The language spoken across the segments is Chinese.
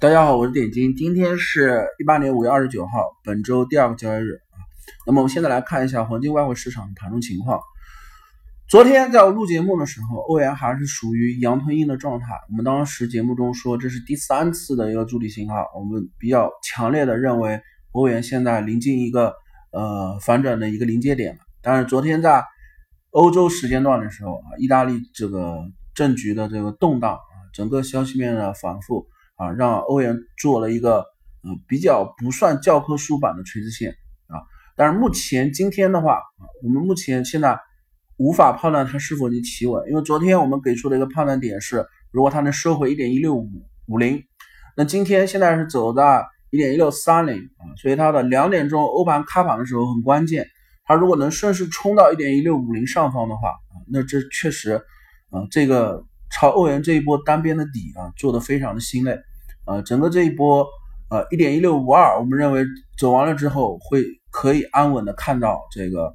大家好，我是点金，今天是一八年五月二十九号，本周第二个交易日啊。那么我们现在来看一下黄金外汇市场盘中情况。昨天在我录节目的时候，欧元还是属于阳吞阴的状态。我们当时节目中说这是第三次的一个筑底信号，我们比较强烈的认为欧元现在临近一个呃反转的一个临界点了。但是昨天在欧洲时间段的时候啊，意大利这个政局的这个动荡啊，整个消息面的反复。啊，让欧元做了一个嗯比较不算教科书版的垂直线啊，但是目前今天的话，我们目前现在无法判断它是否已经企稳，因为昨天我们给出的一个判断点是，如果它能收回一点一六五五零，那今天现在是走到一点一六三零啊，所以它的两点钟欧盘开盘的时候很关键，它如果能顺势冲到一点一六五零上方的话啊，那这确实啊这个朝欧元这一波单边的底啊做的非常的心累。呃，整个这一波，呃，一点一六五二，我们认为走完了之后，会可以安稳的看到这个，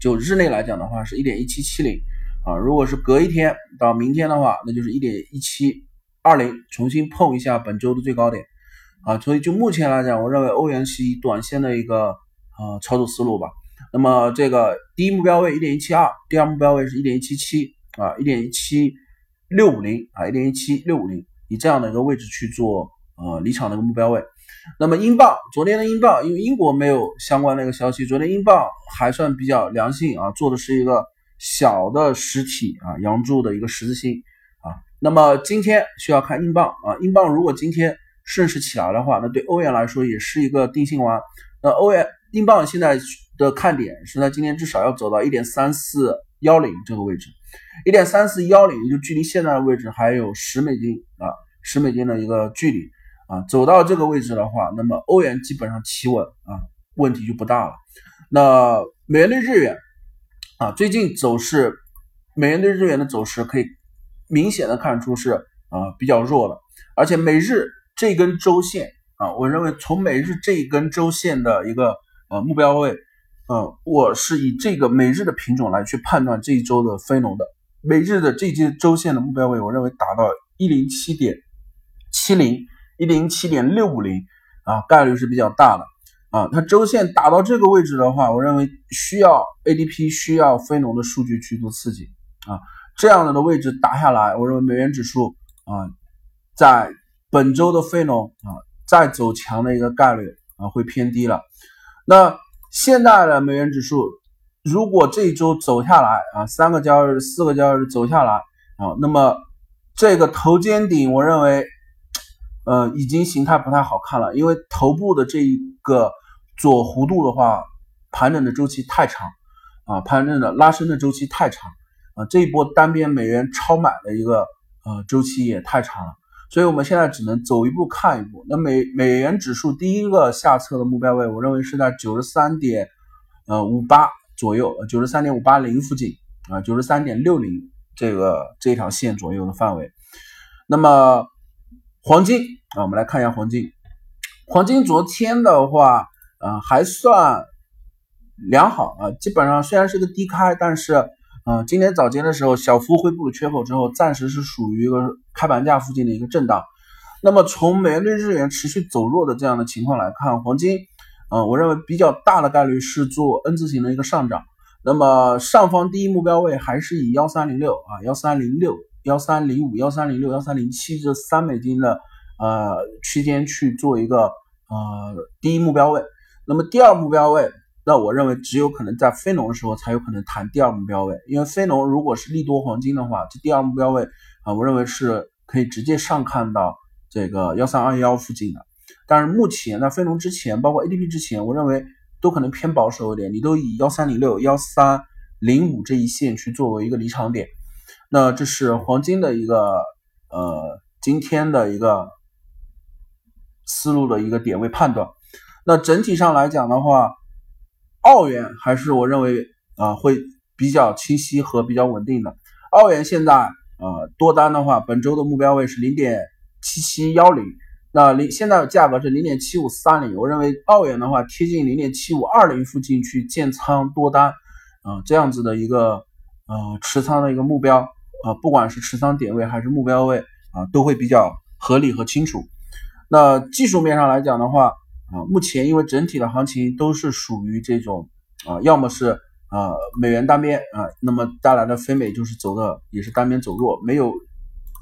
就日内来讲的话，是一点一七七零啊。如果是隔一天到明天的话，那就是一点一七二零，重新碰一下本周的最高点啊。所以就目前来讲，我认为欧元是以短线的一个呃操作思路吧。那么这个第一目标位一点一七二，第二目标位是一点一七七啊，一点一七六五零啊，一点一七六五零。以这样的一个位置去做呃离场的一个目标位，那么英镑昨天的英镑，因为英国没有相关的一个消息，昨天英镑还算比较良性啊，做的是一个小的实体啊阳柱的一个十字星啊。那么今天需要看英镑啊，英镑如果今天顺势起来的话，那对欧元来说也是一个定心丸。那欧元英镑现在的看点是在今天至少要走到一点三四幺零这个位置。一点三四幺零，就距离现在的位置还有十美金啊，十美金的一个距离啊，走到这个位置的话，那么欧元基本上企稳啊，问题就不大了。那美元对日元啊，最近走势，美元对日元的走势可以明显的看出是啊比较弱了，而且美日这根周线啊，我认为从美日这一根周线的一个呃目标位。嗯，我是以这个每日的品种来去判断这一周的非农的每日的这些周线的目标位，我认为达到一零七点七零、一零七点六五零啊，概率是比较大的啊。它周线打到这个位置的话，我认为需要 ADP 需要非农的数据去做刺激啊。这样的的位置打下来，我认为美元指数啊，在本周的非农啊再走强的一个概率啊会偏低了。那现在的美元指数，如果这一周走下来啊，三个交易日、四个交易日走下来啊，那么这个头肩顶，我认为，呃，已经形态不太好看了，因为头部的这一个左弧度的话，盘整的周期太长啊，盘整的拉升的周期太长啊，这一波单边美元超买的一个呃周期也太长了。所以我们现在只能走一步看一步。那美美元指数第一个下测的目标位，我认为是在九十三点呃五八左右，九十三点五八零附近啊，九十三点六零这个这条线左右的范围。那么黄金啊，我们来看一下黄金。黄金昨天的话，呃，还算良好啊，基本上虽然是个低开，但是。嗯，今天早间的时候小幅恢复了缺口之后，暂时是属于一个开盘价附近的一个震荡。那么从美元兑日元持续走弱的这样的情况来看，黄金，嗯，我认为比较大的概率是做 N 字形的一个上涨。那么上方第一目标位还是以幺三零六啊、幺三零六、幺三零五、幺三零六、幺三零七这三美金的呃区间去做一个呃第一目标位。那么第二目标位。那我认为只有可能在非农的时候才有可能谈第二目标位，因为非农如果是利多黄金的话，这第二目标位啊，我认为是可以直接上看到这个幺三二幺附近的。但是目前在非农之前，包括 ADP 之前，我认为都可能偏保守一点，你都以幺三零六、幺三零五这一线去作为一个离场点。那这是黄金的一个呃今天的一个思路的一个点位判断。那整体上来讲的话，澳元还是我认为啊会比较清晰和比较稳定的。澳元现在呃多单的话，本周的目标位是零点七七幺零，那零现在的价格是零点七五三零。我认为澳元的话贴近零点七五二零附近去建仓多单啊，这样子的一个呃持仓的一个目标啊，不管是持仓点位还是目标位啊，都会比较合理和清楚。那技术面上来讲的话，啊，目前因为整体的行情都是属于这种啊，要么是啊美元单边啊，那么带来的非美就是走的也是单边走弱，没有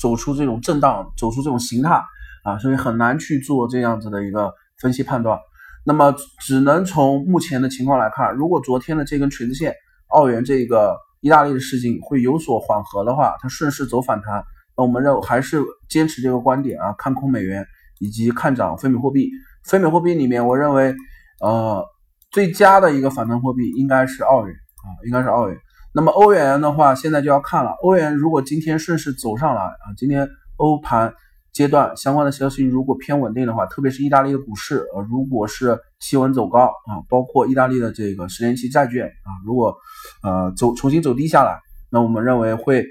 走出这种震荡，走出这种形态啊，所以很难去做这样子的一个分析判断。那么只能从目前的情况来看，如果昨天的这根锤子线，澳元这个意大利的事情会有所缓和的话，它顺势走反弹，那我们认为还是坚持这个观点啊，看空美元以及看涨非美货币。非美货币里面，我认为呃最佳的一个反弹货币应该是澳元啊，应该是澳元。那么欧元的话，现在就要看了，欧元如果今天顺势走上来啊，今天欧盘。阶段相关的消息如果偏稳定的话，特别是意大利的股市，呃，如果是企稳走高啊，包括意大利的这个十年期债券啊，如果呃走重新走低下来，那我们认为会，呃，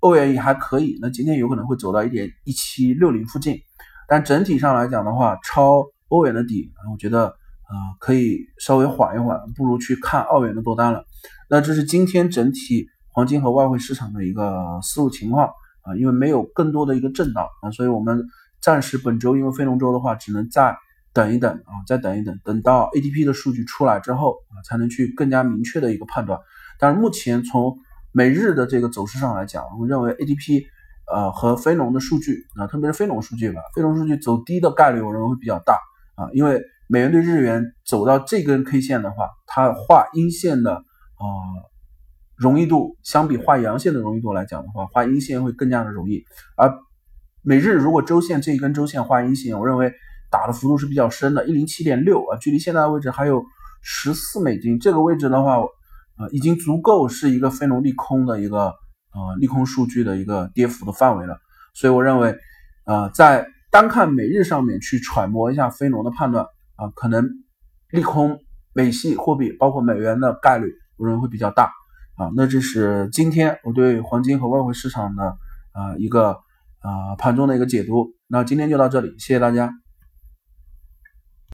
欧元也还可以，那今天有可能会走到一点一七六零附近，但整体上来讲的话，超欧元的底，我觉得啊可以稍微缓一缓，不如去看澳元的多单了。那这是今天整体黄金和外汇市场的一个思路情况。啊，因为没有更多的一个震荡啊，所以我们暂时本周因为非农周的话，只能再等一等啊，再等一等，等到 ADP 的数据出来之后啊，才能去更加明确的一个判断。但是目前从每日的这个走势上来讲，我们认为 ADP 呃和非农的数据啊，特别是非农数据吧，非农数据走低的概率我认为会比较大啊，因为美元对日元走到这根 K 线的话，它画阴线的啊。容易度相比画阳线的容易度来讲的话，画阴线会更加的容易。而每日如果周线这一根周线画阴线，我认为打的幅度是比较深的，一零七点六啊，距离现在的位置还有十四美金，这个位置的话，呃，已经足够是一个非农利空的一个呃利空数据的一个跌幅的范围了。所以我认为，呃，在单看每日上面去揣摩一下非农的判断啊，可能利空美系货币包括美元的概率，我认为会比较大。啊，那这是今天我对黄金和外汇市场的啊一个啊盘中的一个解读。那今天就到这里，谢谢大家。